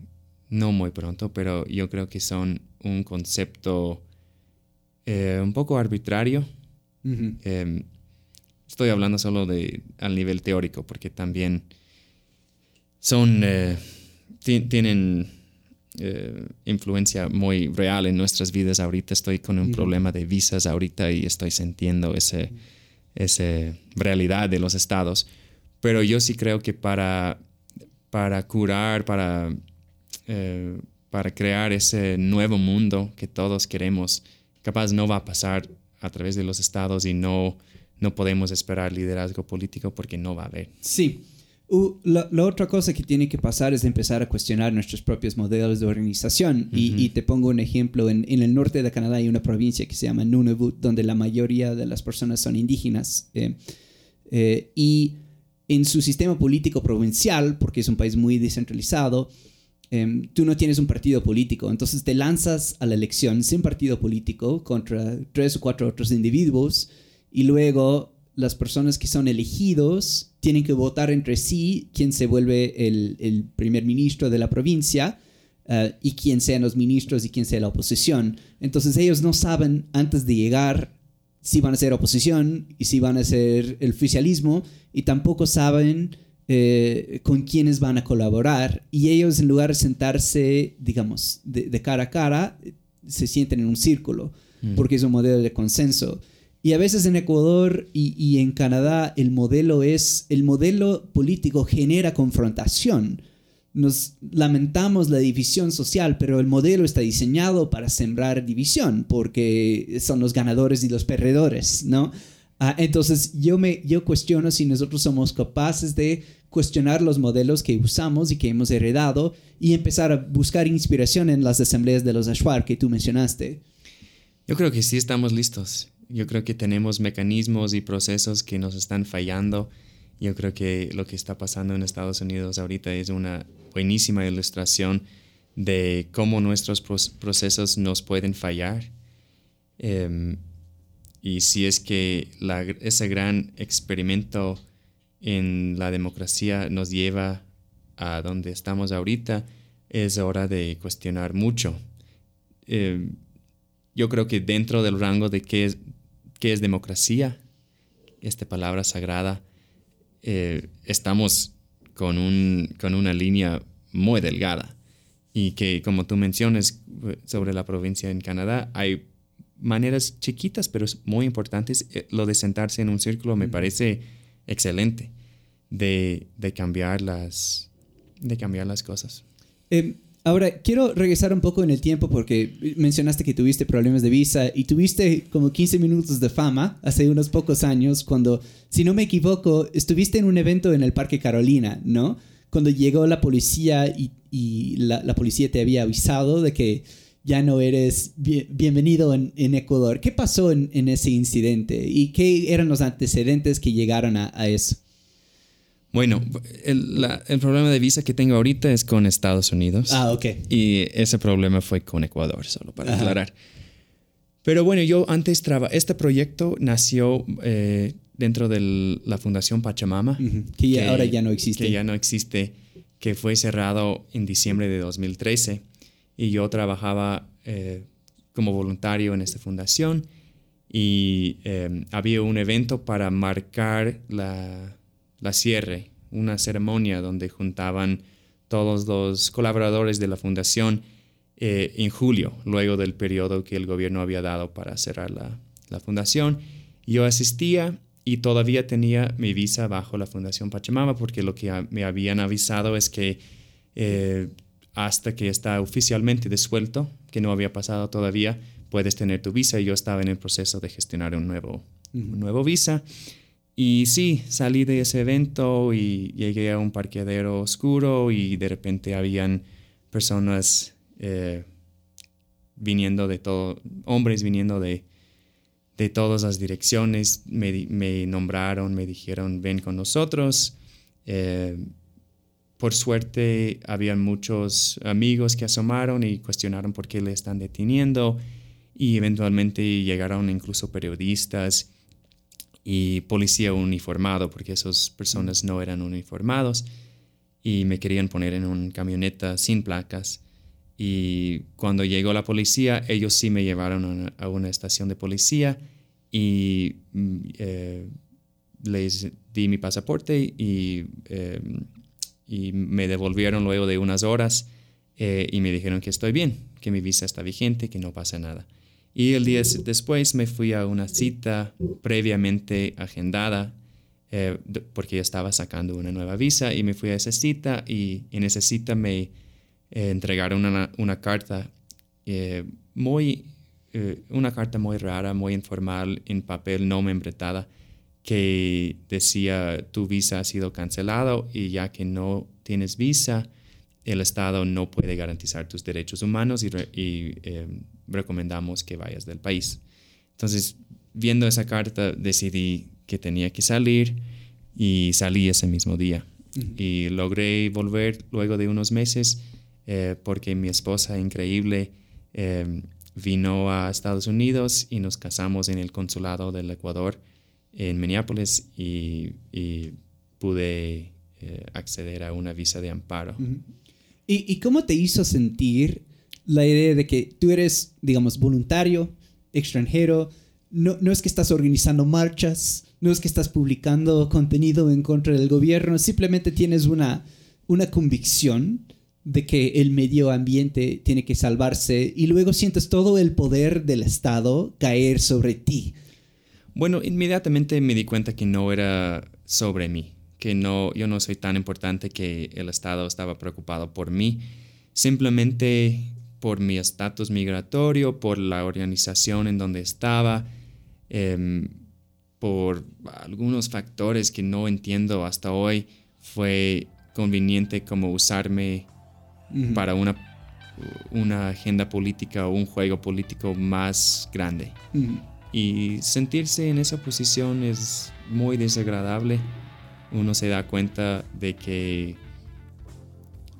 no muy pronto, pero yo creo que son un concepto un poco arbitrario. Estoy hablando solo de al nivel teórico, porque también son, eh, tienen eh, influencia muy real en nuestras vidas ahorita. Estoy con un problema de visas ahorita y estoy sintiendo ese, esa realidad de los estados. Pero yo sí creo que para, para curar, para, eh, para crear ese nuevo mundo que todos queremos, capaz no va a pasar a través de los estados y no no podemos esperar liderazgo político porque no va a haber. Sí. la, otra cosa que tiene que pasar es empezar a cuestionar nuestros propios modelos de organización. y, te pongo un ejemplo. En, el norte de Canadá hay una provincia que se llama Nunavut, donde la mayoría de las personas son indígenas. Eh, eh, y en su sistema político provincial, porque es un país muy descentralizado, em, tú no tienes un partido político, entonces te lanzas a la elección sin partido político contra tres o cuatro otros individuos y luego las personas que son elegidos tienen que votar entre sí quién se vuelve el, primer ministro de la provincia eh, y quién sean los ministros y quién sea la oposición. Entonces ellos no saben antes de llegar si van a ser oposición y si van a ser el oficialismo y tampoco saben eh, con quiénes van a colaborar y ellos en lugar de sentarse, digamos, de, cara a cara, se sienten en un círculo mm. porque es un modelo de consenso. Y a veces en Ecuador y, y, en Canadá el modelo es, el modelo político genera confrontación. Nos lamentamos la división social, pero el modelo está diseñado para sembrar división, porque son los ganadores y los perdedores, ¿no? Ah, entonces yo me yo cuestiono si nosotros somos capaces de cuestionar los modelos que usamos y que hemos heredado y empezar a buscar inspiración en las asambleas de los Ashwar que tú mencionaste. Yo creo que sí estamos listos. Yo creo que tenemos mecanismos y procesos que nos están fallando. Yo creo que lo que está pasando en Estados Unidos ahorita es una buenísima ilustración de cómo nuestros procesos nos pueden fallar. Em, y si es que ese gran experimento en la democracia nos lleva a donde estamos ahorita, es hora de cuestionar mucho. Eh, yo creo que dentro del rango de qué es, qué es democracia, esta palabra sagrada, eh, estamos con, un, con una línea muy delgada y que como tú mencionas sobre la provincia en Canadá, hay maneras chiquitas, pero muy importantes. Eh, lo de sentarse en un círculo me parece excelente de, cambiar, las, de cambiar las cosas. Em, ahora, quiero regresar un poco en el tiempo porque mencionaste que tuviste problemas de visa y tuviste como 15 minutos de fama hace unos pocos años cuando, si no me equivoco, estuviste en un evento en el Parque Carolina, ¿no? Cuando llegó la policía y, la, policía te había avisado de que ya no eres bienvenido en, Ecuador. ¿Qué pasó en, ese incidente y qué eran los antecedentes que llegaron a, eso? Bueno, el, problema de visa que tengo ahorita es con Estados Unidos. Ah, ok. Y ese problema fue con Ecuador, solo para aclarar. Pero bueno, yo antes trabajaba, este proyecto nació eh, dentro de la Fundación Pachamama. que, ahora ya no existe. Que ya no existe, que fue cerrado en diciembre de 2013 y yo trabajaba eh, como voluntario en esta fundación y eh, había un evento para marcar la, la cierre, una ceremonia donde juntaban todos los colaboradores de la fundación eh, en julio, luego del periodo que el gobierno había dado para cerrar la, la fundación. Yo asistía y todavía tenía mi visa bajo la Fundación Pachamama porque lo que me habían avisado es que hasta que está oficialmente disuelto, que no había pasado todavía, puedes tener tu visa y yo estaba en el proceso de gestionar un nuevo, nuevo visa. Y sí, salí de ese evento y llegué a un parqueadero oscuro y de repente habían personas eh, viniendo de todo, hombres viniendo de, de todas las direcciones, me, me, nombraron, me dijeron, ven con nosotros. Eh, por suerte, habían muchos amigos que asomaron y cuestionaron por qué le están deteniendo y eventualmente llegaron incluso periodistas y policía uniformado, porque esas personas no eran uniformados y me querían poner en una camioneta sin placas. Y cuando llegó la policía, ellos sí me llevaron a una, estación de policía y mm, eh, les di mi pasaporte y eh, y me devolvieron luego de unas horas eh, y me dijeron que estoy bien, que mi visa está vigente, que no pasa nada. Y el día después me fui a una cita previamente agendada eh, porque ya estaba sacando una nueva visa y me fui a esa cita y en esa cita me eh, entregaron una, carta muy, una carta muy rara, muy informal, en papel no membretada que decía tu visa ha sido cancelado y ya que no tienes visa, el Estado no puede garantizar tus derechos humanos y, eh, recomendamos que vayas del país. Entonces, viendo esa carta, decidí que tenía que salir y salí ese mismo día. Y logré volver luego de unos meses eh, porque mi esposa increíble em, vino a Estados Unidos y nos casamos en el consulado del Ecuador en Minneapolis y, pude eh, acceder a una visa de amparo. ¿Y, cómo te hizo sentir la idea de que tú eres, digamos, voluntario, extranjero? No, no es que estás organizando marchas, no es que estás publicando contenido en contra del gobierno, simplemente tienes una, una convicción de que el medio ambiente tiene que salvarse y luego sientes todo el poder del Estado caer sobre ti. Bueno, inmediatamente me di cuenta que no era sobre mí, que no, yo no soy tan importante que el Estado estaba preocupado por mí, simplemente por mi estatus migratorio, por la organización en donde estaba, em, por algunos factores que no entiendo hasta hoy, fue conveniente como usarme para una, una agenda política o un juego político más grande. Y sentirse en esa posición es muy desagradable. Uno se da cuenta de que,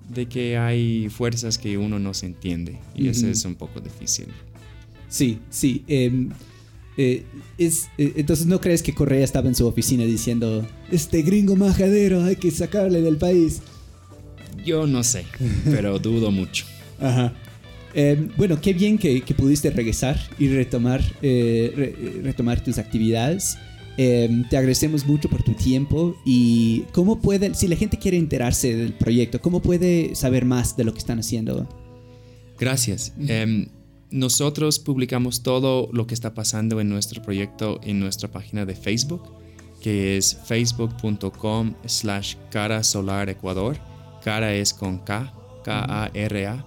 de que hay fuerzas que uno no se entiende y eso es un poco difícil. Sí, sí. Em, eh, es, eh, entonces, ¿no crees que Correa estaba en su oficina diciendo, este gringo majadero, hay que sacarle del país? Yo no sé, pero <laughs> dudo mucho. Ajá. Eh, bueno, qué bien que, pudiste regresar y retomar, eh, retomar tus actividades. Eh, te agradecemos mucho por tu tiempo y cómo puede, si la gente quiere enterarse del proyecto, ¿cómo puede saber más de lo que están haciendo? Gracias. Em, nosotros publicamos todo lo que está pasando en nuestro proyecto en nuestra página de Facebook, que es facebook.com slash cara solar ecuador. Cara es con K, K-A-R-A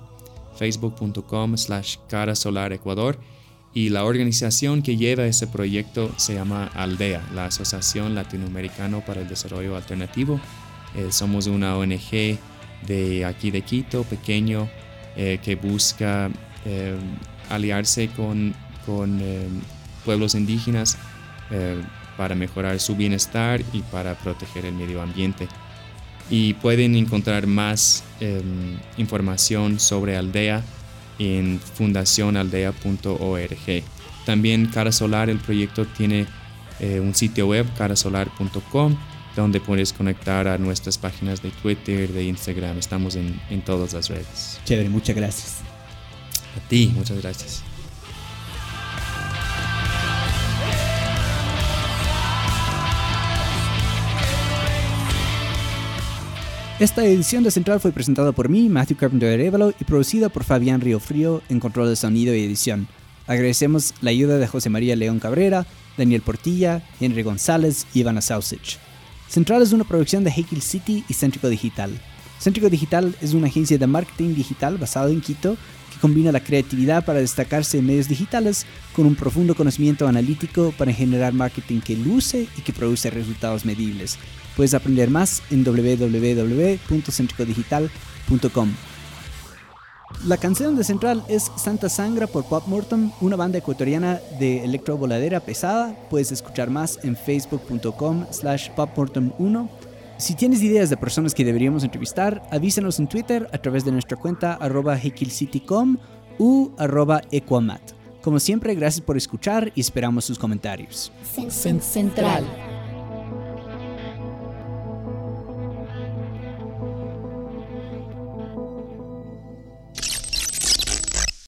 facebook.com slash Cara Solar Ecuador y la organización que lleva ese proyecto se llama Aldea, la Asociación Latinoamericana para el Desarrollo Alternativo. Eh, somos una ONG de aquí de Quito, pequeño, eh, que busca eh, aliarse con, con pueblos indígenas para mejorar su bienestar y para proteger el medio ambiente y pueden encontrar más em, información sobre Aldea en fundacionaldea.org. También Cara Solar, el proyecto tiene eh, un sitio web, carasolar.com, donde puedes conectar a nuestras páginas de Twitter, de Instagram. Estamos en, en todas las redes. Chévere, muchas gracias. A ti, muchas gracias. Esta edición de Central fue presentada por mí, Matthew Carpenter Arevalo, y producida por Fabián Río Frío en control de sonido y edición. Agradecemos la ayuda de José María León Cabrera, Daniel Portilla, Henry González y Ivana Sausage. Central es una producción de Heikil City y Céntrico Digital. Céntrico Digital es una agencia de marketing digital basada en Quito que combina la creatividad para destacarse en medios digitales con un profundo conocimiento analítico para generar marketing que luce y que produce resultados medibles. Puedes aprender más en www.centricodigital.com. La canción de Central es Santa Sangra por Pop Morton, una banda ecuatoriana de electrovoladera pesada. Puedes escuchar más en facebook.com slash popmorton1. Si tienes ideas de personas que deberíamos entrevistar, avísanos en Twitter a través de nuestra cuenta arroba hekilcitycom u arroba equamat. Como siempre, gracias por escuchar y esperamos sus comentarios. Central.